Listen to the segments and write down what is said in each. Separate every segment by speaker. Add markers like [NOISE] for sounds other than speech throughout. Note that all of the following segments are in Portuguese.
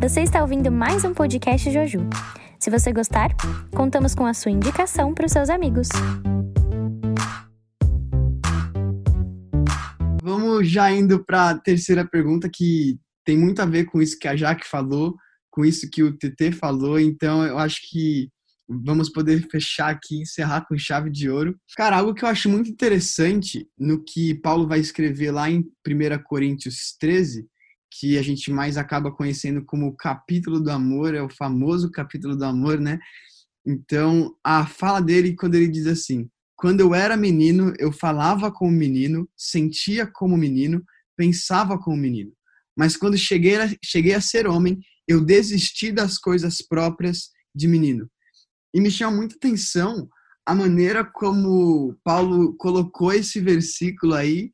Speaker 1: Você está ouvindo mais um podcast Joju. Se você gostar, contamos com a sua indicação para os seus amigos.
Speaker 2: Vamos já indo para a terceira pergunta, que tem muito a ver com isso que a Jaque falou, com isso que o TT falou, então eu acho que vamos poder fechar aqui, encerrar com chave de ouro. Cara, algo que eu acho muito interessante no que Paulo vai escrever lá em 1 Coríntios 13, que a gente mais acaba conhecendo como o capítulo do amor, é o famoso capítulo do amor, né? Então, a fala dele quando ele diz assim: Quando eu era menino, eu falava como menino, sentia como menino, pensava como menino. Mas quando cheguei a, cheguei a ser homem, eu desisti das coisas próprias de menino e me chama muita atenção a maneira como Paulo colocou esse versículo aí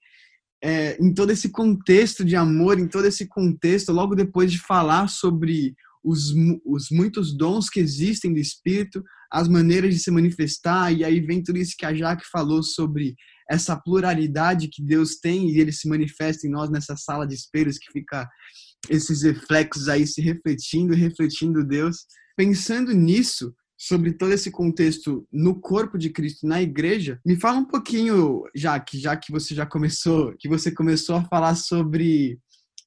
Speaker 2: é, em todo esse contexto de amor, em todo esse contexto, logo depois de falar sobre os, os muitos dons que existem do Espírito, as maneiras de se manifestar, e aí vem tudo isso que a Jaque falou sobre essa pluralidade que Deus tem e ele se manifesta em nós nessa sala de espelhos que fica esses reflexos aí se refletindo, refletindo Deus. Pensando nisso, sobre todo esse contexto no corpo de Cristo, na igreja, me fala um pouquinho, já que já que você já começou, que você começou a falar sobre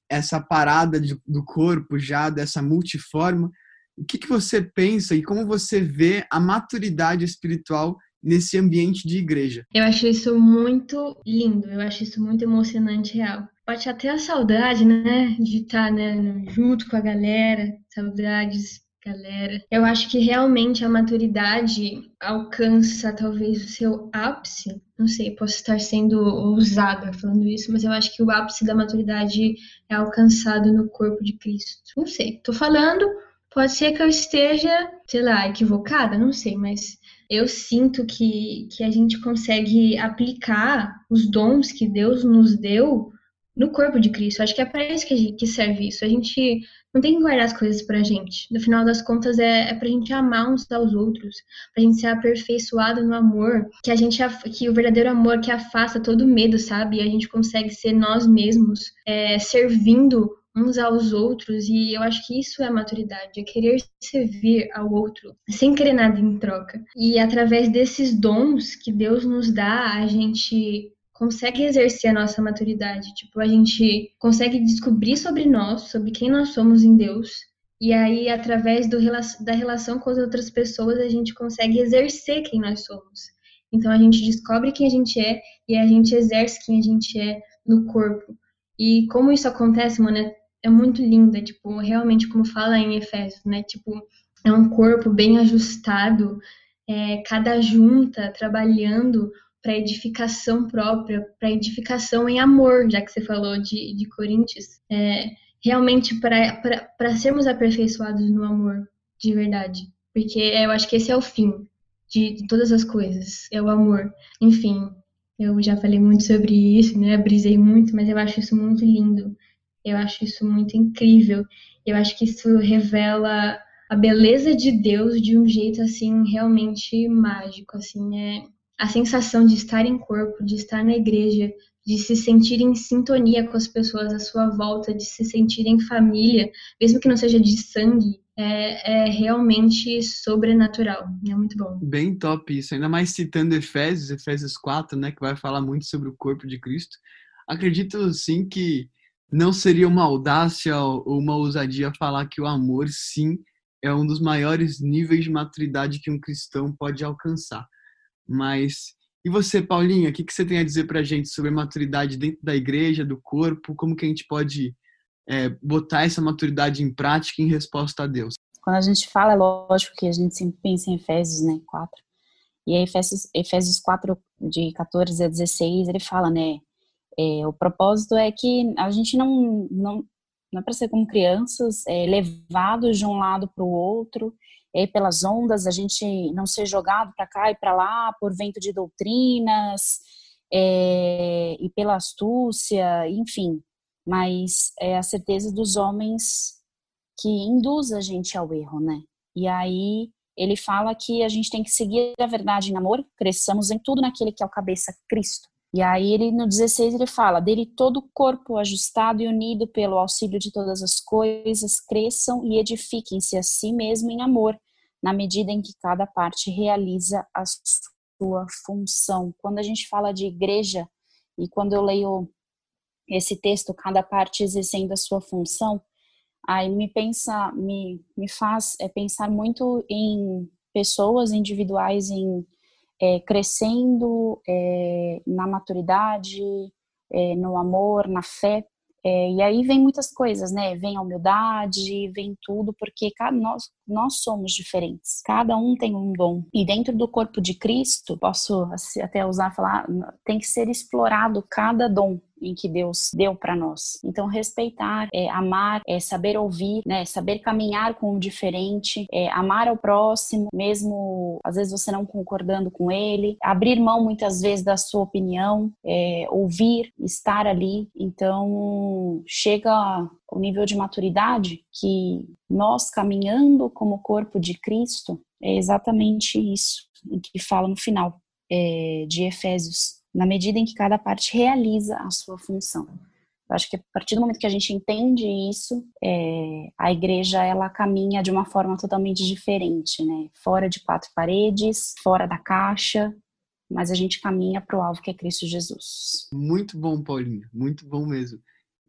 Speaker 2: essa parada de, do corpo já dessa multiforma, o que, que você pensa e como você vê a maturidade espiritual nesse ambiente de igreja?
Speaker 3: Eu acho isso muito lindo, eu acho isso muito emocionante real. Bate até a saudade, né, de estar né, junto com a galera, saudades galera. Eu acho que realmente a maturidade alcança talvez o seu ápice. Não sei, posso estar sendo ousada falando isso, mas eu acho que o ápice da maturidade é alcançado no corpo de Cristo. Não sei, tô falando, pode ser que eu esteja, sei lá, equivocada, não sei, mas eu sinto que, que a gente consegue aplicar os dons que Deus nos deu no corpo de Cristo. Acho que é para isso que, gente, que, serve isso. A gente não tem que guardar as coisas pra gente. No final das contas, é, é pra gente amar uns aos outros, pra gente ser aperfeiçoado no amor, que a gente que o verdadeiro amor que afasta todo medo, sabe? E a gente consegue ser nós mesmos, é, servindo uns aos outros, e eu acho que isso é maturidade, é querer servir ao outro, sem querer nada em troca. E através desses dons que Deus nos dá, a gente consegue exercer a nossa maturidade. Tipo, a gente consegue descobrir sobre nós, sobre quem nós somos em Deus. E aí, através do, da relação com as outras pessoas, a gente consegue exercer quem nós somos. Então, a gente descobre quem a gente é e a gente exerce quem a gente é no corpo. E como isso acontece, mano, é, é muito lindo. É, tipo, realmente, como fala em Efésios, né? Tipo, é um corpo bem ajustado, é, cada junta trabalhando para edificação própria, para edificação em amor, já que você falou de, de Coríntios, é, realmente para sermos aperfeiçoados no amor, de verdade. Porque eu acho que esse é o fim de, de todas as coisas, é o amor. Enfim, eu já falei muito sobre isso, né? Brisei muito, mas eu acho isso muito lindo. Eu acho isso muito incrível. Eu acho que isso revela a beleza de Deus de um jeito assim realmente mágico, assim, é a sensação de estar em corpo, de estar na igreja, de se sentir em sintonia com as pessoas à sua volta, de se sentir em família, mesmo que não seja de sangue, é, é, realmente sobrenatural. É muito bom.
Speaker 2: Bem top isso. Ainda mais citando Efésios, Efésios 4, né, que vai falar muito sobre o corpo de Cristo. Acredito sim que não seria uma audácia ou uma ousadia falar que o amor, sim, é um dos maiores níveis de maturidade que um cristão pode alcançar. Mas e você, Paulinha, o que, que você tem a dizer para a gente sobre a maturidade dentro da igreja, do corpo? Como que a gente pode é, botar essa maturidade em prática em resposta a Deus?
Speaker 4: Quando a gente fala, é lógico que a gente sempre pensa em Efésios, né, 4. E aí, Efésios, Efésios 4, de 14 a 16, ele fala, né, é, o propósito é que a gente não, não, não é para ser como crianças, é, levados de um lado para o outro, aí pelas ondas, a gente não ser jogado para cá e para lá por vento de doutrinas é, e pela astúcia, enfim, mas é a certeza dos homens que induz a gente ao erro, né? E aí ele fala que a gente tem que seguir a verdade em amor, cresçamos em tudo naquele que é o cabeça Cristo. E aí ele no 16 ele fala: dele todo o corpo ajustado e unido pelo auxílio de todas as coisas cresçam e edifiquem-se a si mesmo em amor, na medida em que cada parte realiza a sua função. Quando a gente fala de igreja e quando eu leio esse texto, cada parte exercendo a sua função, aí me pensa, me, me faz é, pensar muito em pessoas individuais em é, crescendo é, na maturidade, é, no amor, na fé. É, e aí vem muitas coisas, né? Vem a humildade, vem tudo, porque cada, nós, nós somos diferentes. Cada um tem um dom. E dentro do corpo de Cristo, posso até usar falar, tem que ser explorado cada dom em que Deus deu para nós. Então, respeitar, é, amar, é, saber ouvir, né, saber caminhar com o diferente, é, amar ao próximo, mesmo às vezes você não concordando com ele, abrir mão muitas vezes da sua opinião, é, ouvir, estar ali. Então, chega o nível de maturidade que nós caminhando como corpo de Cristo é exatamente isso que fala no final é, de Efésios na medida em que cada parte realiza a sua função. Eu acho que a partir do momento que a gente entende isso, é, a igreja ela caminha de uma forma totalmente diferente, né? Fora de quatro paredes, fora da caixa, mas a gente caminha para o alvo que é Cristo Jesus.
Speaker 2: Muito bom, Paulinho, muito bom mesmo.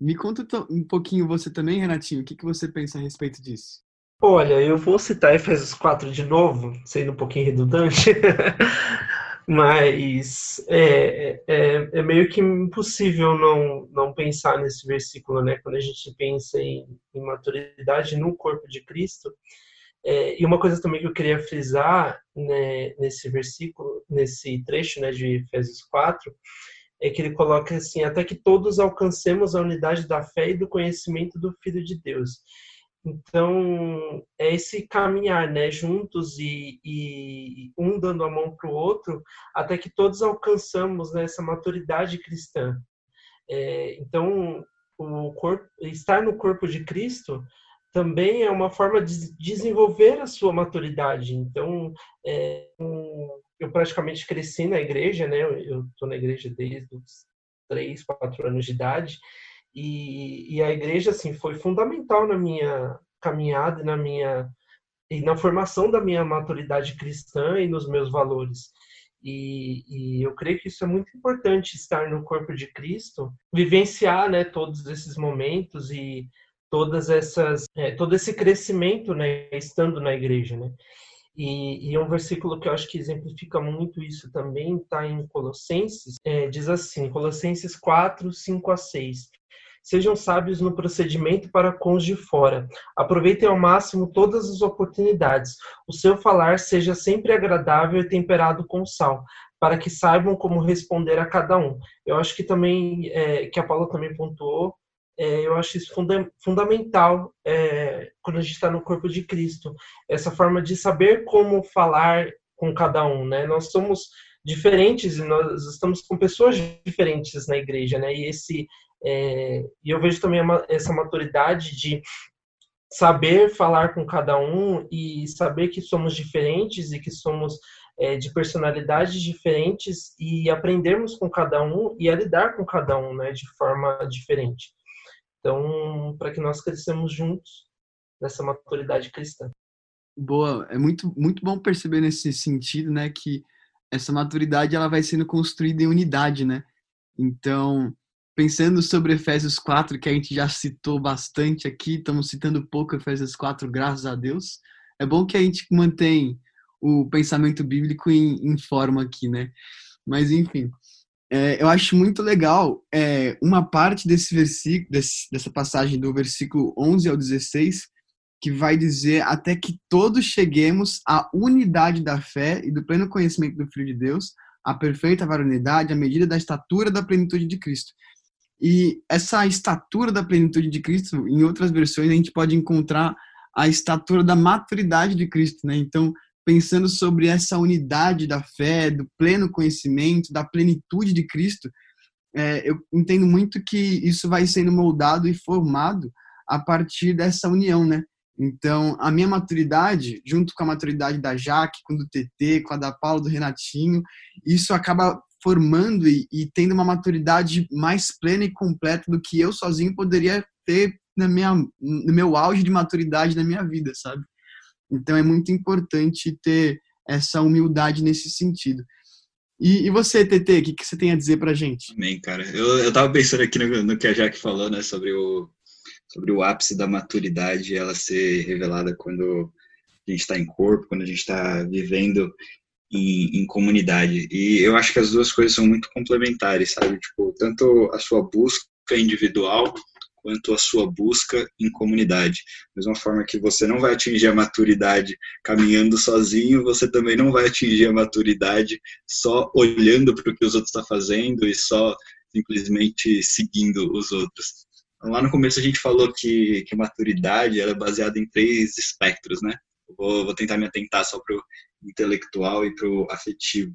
Speaker 2: Me conta um pouquinho você também, Renatinho, o que, que você pensa a respeito disso?
Speaker 5: Olha, eu vou citar Efésios 4 de novo, sendo um pouquinho redundante, [LAUGHS] Mas é, é, é, meio que impossível não, não pensar nesse versículo, né? Quando a gente pensa em, em maturidade no corpo de Cristo. É, e uma coisa também que eu queria frisar né, nesse versículo, nesse trecho né, de Efésios 4, é que ele coloca assim: até que todos alcancemos a unidade da fé e do conhecimento do Filho de Deus. Então, é esse caminhar, né, juntos e, e um dando a mão para o outro, até que todos alcançamos né, essa maturidade cristã. É, então, o corpo, estar no corpo de Cristo também é uma forma de desenvolver a sua maturidade. Então, é, um, eu praticamente cresci na igreja, né? Eu estou na igreja desde os três, quatro anos de idade. E, e a igreja assim foi fundamental na minha caminhada, na minha e na formação da minha maturidade cristã e nos meus valores. E, e, eu creio que isso é muito importante estar no corpo de Cristo, vivenciar, né, todos esses momentos e todas essas, é, todo esse crescimento, né, estando na igreja, né. E, e um versículo que eu acho que exemplifica muito isso também está em Colossenses, é, diz assim, Colossenses 4, 5 a 6. Sejam sábios no procedimento para com os de fora. Aproveitem ao máximo todas as oportunidades. O seu falar seja sempre agradável e temperado com sal, para que saibam como responder a cada um. Eu acho que também, é, que a Paula também pontuou, é, eu acho isso funda fundamental é, quando a gente está no corpo de Cristo. Essa forma de saber como falar com cada um, né? Nós somos diferentes e nós estamos com pessoas diferentes na igreja, né? E esse é, e eu vejo também essa maturidade de saber falar com cada um e saber que somos diferentes e que somos é, de personalidades diferentes e aprendermos com cada um e a lidar com cada um, né, de forma diferente. Então, para que nós cresçamos juntos nessa maturidade cristã.
Speaker 2: Boa, é muito muito bom perceber nesse sentido, né, que essa maturidade ela vai sendo construída em unidade, né? Então, pensando sobre Efésios 4, que a gente já citou bastante aqui, estamos citando pouco Efésios 4, graças a Deus. É bom que a gente mantém o pensamento bíblico em, em forma aqui, né? Mas, enfim, é, eu acho muito legal é, uma parte desse versículo, desse, dessa passagem do versículo 11 ao 16, que vai dizer até que todos cheguemos à unidade da fé e do pleno conhecimento do Filho de Deus, à perfeita varonidade, à medida da estatura da plenitude de Cristo. E essa estatura da plenitude de Cristo, em outras versões, a gente pode encontrar a estatura da maturidade de Cristo, né? Então, pensando sobre essa unidade da fé, do pleno conhecimento, da plenitude de Cristo, é, eu entendo muito que isso vai sendo moldado e formado a partir dessa união, né? Então, a minha maturidade, junto com a maturidade da Jaque, com do TT, com a da Paula, do Renatinho, isso acaba formando e, e, tendo uma maturidade mais plena e completa do que eu sozinho poderia ter na minha, no meu auge de maturidade na minha vida, sabe? Então é muito importante ter essa humildade nesse sentido. E, e você, TT, o que, que você tem a dizer pra gente?
Speaker 6: Amém, cara. Eu, eu tava pensando aqui no, no que a Jaque falou, né, sobre o, sobre o ápice da maturidade, ela ser revelada quando a gente está em corpo, quando a gente está vivendo em, em, comunidade. E eu acho que as duas coisas são muito complementares, sabe? Tipo, tanto a sua busca individual quanto a sua busca em comunidade. Da mesma forma que você não vai atingir a maturidade caminhando sozinho, você também não vai atingir a maturidade só olhando para o que os outros estão tá fazendo e só simplesmente seguindo os outros. Lá no começo a gente falou que, que maturidade era baseada em três espectros, né? Vou, vou tentar me atentar só para o intelectual e para o afetivo.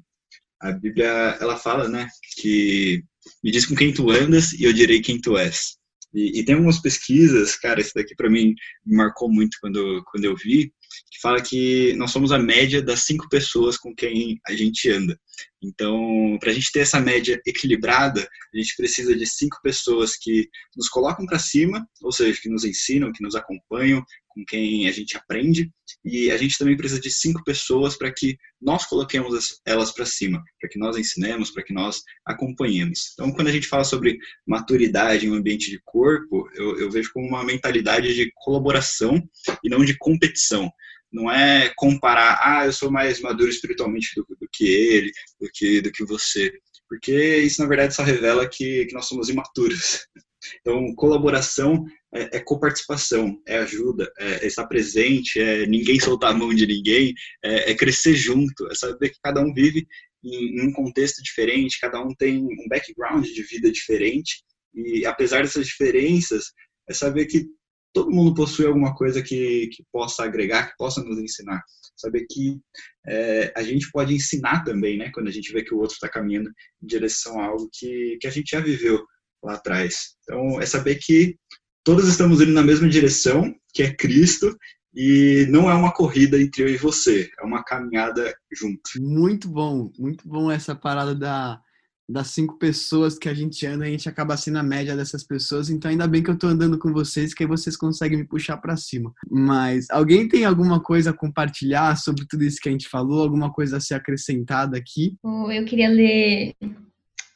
Speaker 6: A Bíblia, ela fala, né, que me diz com quem tu andas e eu direi quem tu és. E, e tem algumas pesquisas, cara, isso daqui para mim me marcou muito quando, quando eu vi, que fala que nós somos a média das cinco pessoas com quem a gente anda. Então, para a gente ter essa média equilibrada, a gente precisa de cinco pessoas que nos colocam para cima, ou seja, que nos ensinam, que nos acompanham, com quem a gente aprende, e a gente também precisa de cinco pessoas para que nós coloquemos elas para cima, para que nós ensinemos, para que nós acompanhemos. Então, quando a gente fala sobre maturidade em um ambiente de corpo, eu, eu vejo como uma mentalidade de colaboração e não de competição não é comparar, ah, eu sou mais maduro espiritualmente do, do, que ele, do que, do que você. Porque isso, na verdade, só revela que, que nós somos imaturos. [LAUGHS] Então, colaboração é, é coparticipação, é ajuda, é, é, estar presente, é ninguém soltar a mão de ninguém, é, é crescer junto, é saber que cada um vive em, em um contexto diferente, cada um tem um background de vida diferente, e apesar dessas diferenças, é saber que todo mundo possui alguma coisa que, que possa agregar, que possa nos ensinar. Saber que é, a gente pode ensinar também, né? Quando a gente vê que o outro está caminhando em direção a algo que, que a gente já viveu lá atrás. Então, é saber que todos estamos indo na mesma direção, que é Cristo, e não é uma corrida entre eu e você, é uma caminhada junto.
Speaker 2: Muito bom, muito bom essa parada da das cinco pessoas que a gente anda, a gente acaba sendo a média dessas pessoas. Então, ainda bem que eu tô andando com vocês, que aí vocês conseguem me puxar para cima. Mas alguém tem alguma coisa a compartilhar sobre tudo isso que a gente falou? Alguma coisa a ser acrescentada aqui?
Speaker 3: Eu queria ler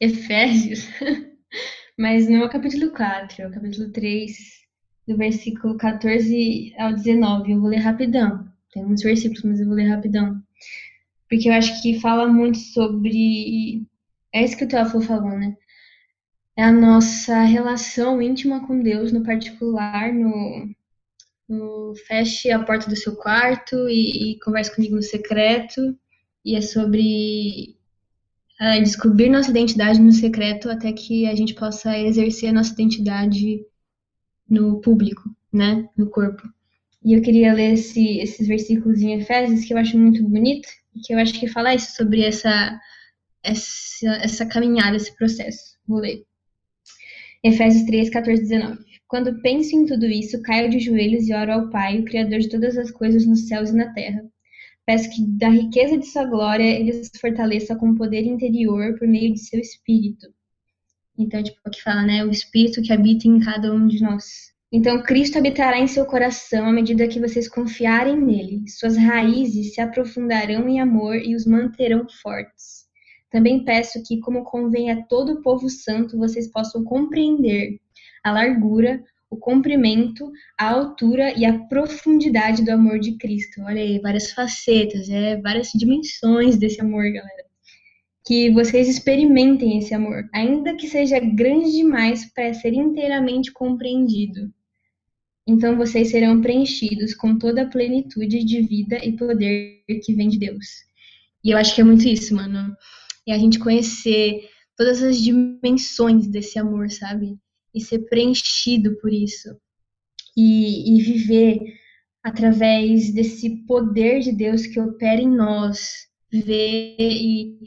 Speaker 3: Efésios, [LAUGHS] mas não é o capítulo 4, é o capítulo 3, do versículo 14 ao 19. Eu vou ler rapidão. Tem muitos versículos, mas eu vou ler rapidão. Porque eu acho que fala muito sobre é isso que o Teófilo falou, né? É a nossa relação íntima com Deus, no particular, no, no feche a porta do seu quarto e, e converse comigo no secreto. E é sobre é, descobrir nossa identidade no secreto até que a gente possa exercer a nossa identidade no público, né? No corpo. E eu queria ler esse, esses versículos em Efésios que eu acho muito bonito, e que eu acho que fala isso sobre essa essa, essa caminhada, esse processo. Vou ler. Efésios 3, 14, 19. Quando penso em tudo isso, caio de joelhos e oro ao Pai, o Criador de todas as coisas nos céus e na terra. Peço que, da riqueza de sua glória, ele os fortaleça com poder interior por meio de seu Espírito. Então, tipo, aqui fala, né? O Espírito que habita em cada um de nós. Então, Cristo habitará em seu coração à medida que vocês confiarem nele. Suas raízes se aprofundarão em amor e os manterão fortes. Também peço que, como convém a todo o povo santo, vocês possam compreender a largura, o comprimento, a altura e a profundidade do amor de Cristo. Olha aí, várias facetas, é, várias dimensões desse amor, galera. Que vocês experimentem esse amor, ainda que seja grande demais para ser inteiramente compreendido. Então vocês serão preenchidos com toda a plenitude de vida e poder que vem de Deus. E eu acho que é muito isso, mano e a gente conhecer todas as dimensões desse amor, sabe? E ser preenchido por isso. E, e viver através desse poder de Deus que opera em nós, viver e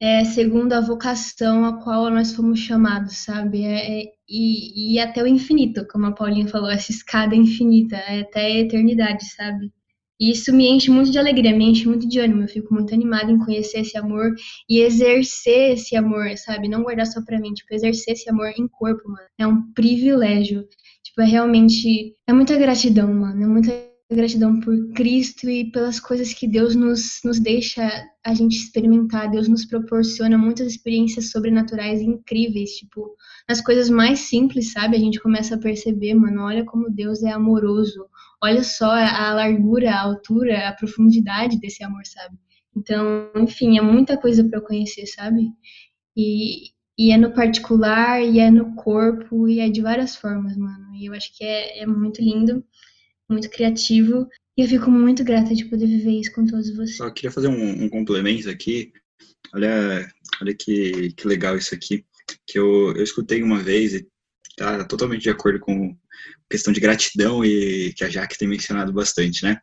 Speaker 3: é, segundo a vocação a qual nós fomos chamados, sabe? É, é, e, e até o infinito, como a Paulinha falou, essa escada infinita, é até a eternidade, sabe? E isso me enche muito de alegria, me enche muito de ânimo. Eu fico muito animada em conhecer esse amor e exercer esse amor, sabe? Não guardar só pra mim, tipo, exercer esse amor em corpo, mano. É um privilégio. Tipo, é realmente. É muita gratidão, mano. É muita gratidão por Cristo e pelas coisas que Deus nos, nos deixa a gente experimentar. Deus nos proporciona muitas experiências sobrenaturais incríveis, tipo, nas coisas mais simples, sabe? A gente começa a perceber, mano, olha como Deus é amoroso. Olha só a largura, a altura, a profundidade desse amor, sabe? Então, enfim, é muita coisa para conhecer, sabe? E, e é no particular, e é no corpo, e é de várias formas, mano. E eu acho que é, é muito lindo muito criativo. E eu fico muito grata de poder viver isso com todos vocês.
Speaker 6: Só queria fazer um, um complemento aqui. Olha, olha que, que legal isso aqui. Que eu, eu escutei uma vez e tá totalmente de acordo com questão de gratidão e que a Jaque tem mencionado bastante, né?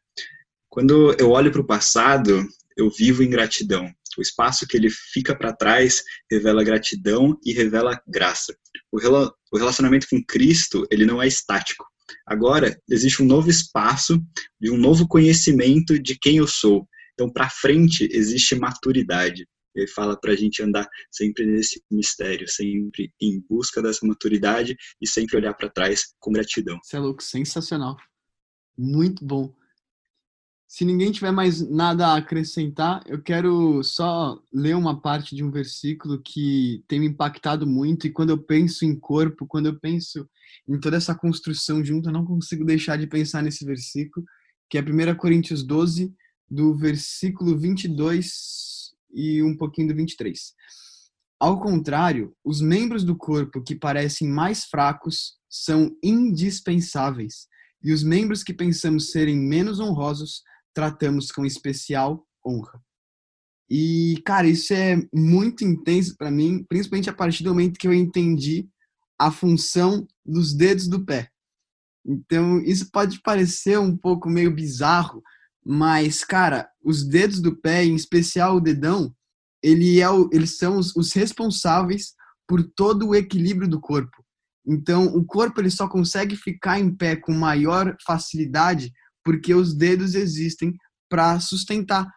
Speaker 6: Quando eu olho para o passado, eu vivo em gratidão. O espaço que ele fica para trás revela gratidão e revela graça. O relacionamento com Cristo, ele não é estático. Agora, existe um novo espaço de um novo conhecimento de quem eu sou. Então, para frente, existe maturidade. Ele fala para a gente andar sempre nesse mistério, sempre em busca dessa maturidade e sempre olhar para trás com gratidão.
Speaker 2: Isso é louco, sensacional. Muito bom. Se ninguém tiver mais nada a acrescentar, eu quero só ler uma parte de um versículo que tem me impactado muito. E quando eu penso em corpo, quando eu penso em toda essa construção junto, eu não consigo deixar de pensar nesse versículo, que é 1 Coríntios 12, do versículo 22 e um pouquinho do 23. Ao contrário, os membros do corpo que parecem mais fracos são indispensáveis, e os membros que pensamos serem menos honrosos tratamos com especial honra. E, cara, isso é muito intenso para mim, principalmente a partir do momento que eu entendi a função dos dedos do pé. Então, isso pode parecer um pouco meio bizarro, mas, cara, os dedos do pé, em especial o dedão, ele é o, eles são os, os responsáveis por todo o equilíbrio do corpo. Então, o corpo ele só consegue ficar em pé com maior facilidade porque os dedos existem para sustentar.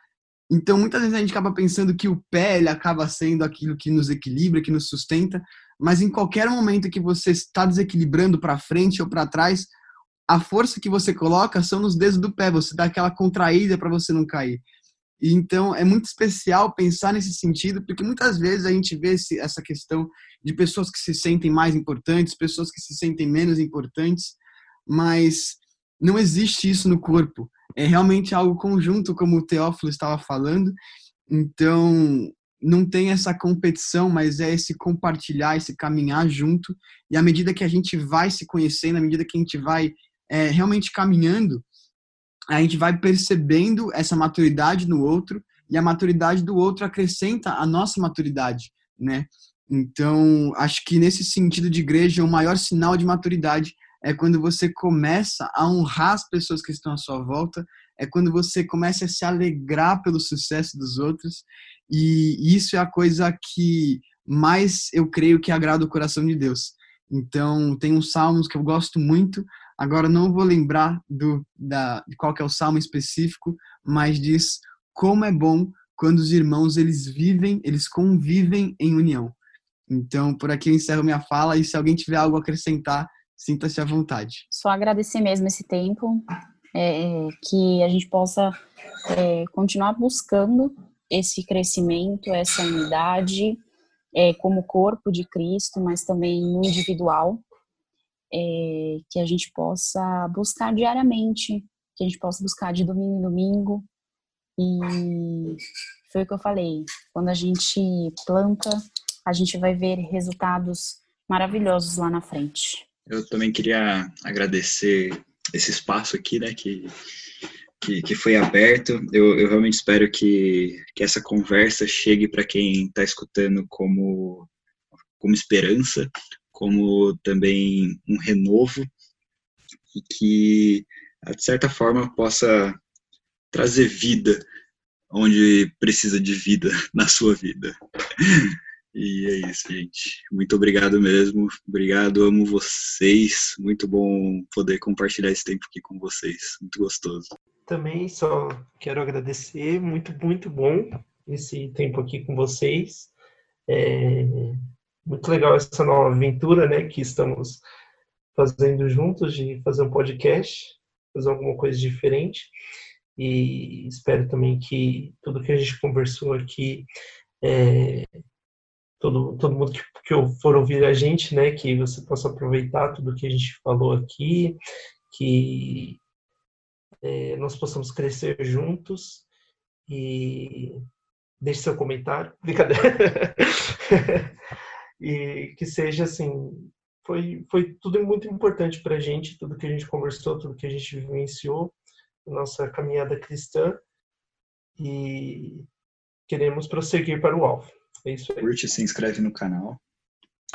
Speaker 2: Então, muitas vezes a gente acaba pensando que o pé ele acaba sendo aquilo que nos equilibra, que nos sustenta, mas em qualquer momento que você está desequilibrando para frente ou para trás, a força que você coloca são nos dedos do pé, você dá aquela contraída para você não cair. Então é muito especial pensar nesse sentido, porque muitas vezes a gente vê esse, essa questão de pessoas que se sentem mais importantes, pessoas que se sentem menos importantes, mas não existe isso no corpo. É realmente algo conjunto, como o Teófilo estava falando. Então, não tem essa competição, mas é esse compartilhar, esse caminhar junto. E à medida que a gente vai se conhecendo, à medida que a gente vai é, realmente caminhando, a gente vai percebendo essa maturidade no outro e a maturidade do outro acrescenta a nossa maturidade, né? Então, acho que nesse sentido de igreja, o maior sinal de maturidade é quando você começa a honrar as pessoas que estão à sua volta, é quando você começa a se alegrar pelo sucesso dos outros, e isso é a coisa que mais eu creio que agrada o coração de Deus. Então, tem uns salmos que eu gosto muito, agora não vou lembrar do, da, de qual é o salmo específico, mas diz como é bom quando os irmãos eles vivem, eles convivem em união. Então, por aqui eu encerro minha fala e se alguém tiver algo a acrescentar, Sinta-se à vontade.
Speaker 4: Só agradecer mesmo esse tempo, é, que a gente possa é, continuar buscando esse crescimento, essa unidade, é, como corpo de Cristo, mas também no individual, é, que a gente possa buscar diariamente, que a gente possa buscar de domingo em domingo. E foi o que eu falei, quando a gente planta, a gente vai ver resultados maravilhosos lá na frente.
Speaker 6: Eu também queria agradecer esse espaço aqui, né, que, que, que foi aberto. Eu, eu realmente espero que, que essa conversa chegue para quem está escutando como, como esperança, como também um renovo e que, de certa forma, possa trazer vida onde precisa de vida [LAUGHS] na sua vida. E é isso, gente. Muito obrigado mesmo. Obrigado, amo vocês. Muito bom poder compartilhar esse tempo aqui com vocês. Muito gostoso.
Speaker 5: também só quero agradecer, muito, muito bom esse tempo aqui com vocês. É muito legal essa nova aventura, né, que estamos fazendo juntos, de fazer um podcast, fazer alguma coisa diferente. E espero também que tudo que a gente conversou aqui, é, todo, todo mundo que, que for ouvir a gente, né, que você possa aproveitar tudo que a gente falou aqui, que é, nós possamos crescer juntos e deixe seu comentário, [LAUGHS] brincadeira, [LAUGHS] e que seja assim, foi, foi tudo muito importante para a gente, tudo que a gente conversou, tudo que a gente vivenciou, nossa caminhada cristã, e queremos prosseguir para o alvo. É isso aí.
Speaker 6: Curte, se inscreve no canal,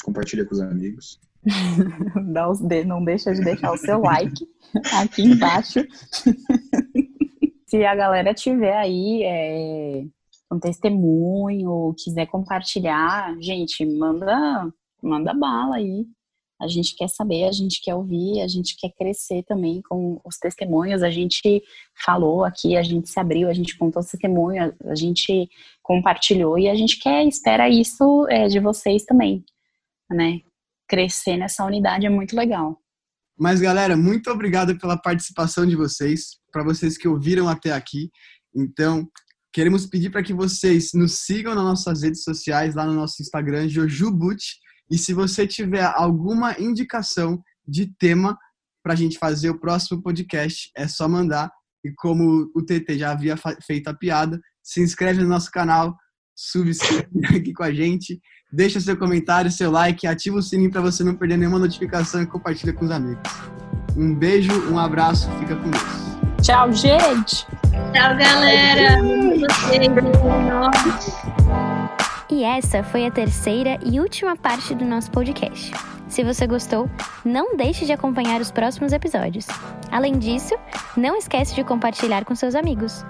Speaker 6: compartilha com os amigos. [LAUGHS]
Speaker 4: Dá os de, não deixa de deixar o seu like aqui embaixo. [LAUGHS] Se a galera tiver aí é, um testemunho, quiser compartilhar, gente, manda, manda bala aí. A gente quer saber, a gente quer ouvir, a gente quer crescer também com os testemunhos. A gente falou aqui, a gente se abriu, a gente contou os testemunhos, a gente compartilhou e a gente quer, espera isso é, de vocês também, né? Crescer nessa unidade é muito legal.
Speaker 2: Mas, galera, muito obrigado pela participação de vocês, para vocês que ouviram até aqui. Então, queremos pedir para que vocês nos sigam nas nossas redes sociais, lá no nosso Instagram, Jojubut. E se você tiver alguma indicação de tema para a gente fazer o próximo podcast, é só mandar. E como o TT já havia feito a piada, se inscreve no nosso canal, subscreve [LAUGHS] aqui com a gente, deixa seu comentário, seu like, ativa o sininho para você não perder nenhuma notificação e compartilha com os amigos. Um beijo, um abraço, fica com Deus.
Speaker 4: Tchau, gente!
Speaker 3: Tchau, galera!
Speaker 1: E essa foi a terceira e última parte do nosso podcast. Se você gostou, não deixe de acompanhar os próximos episódios. Além disso, não esquece de compartilhar com seus amigos.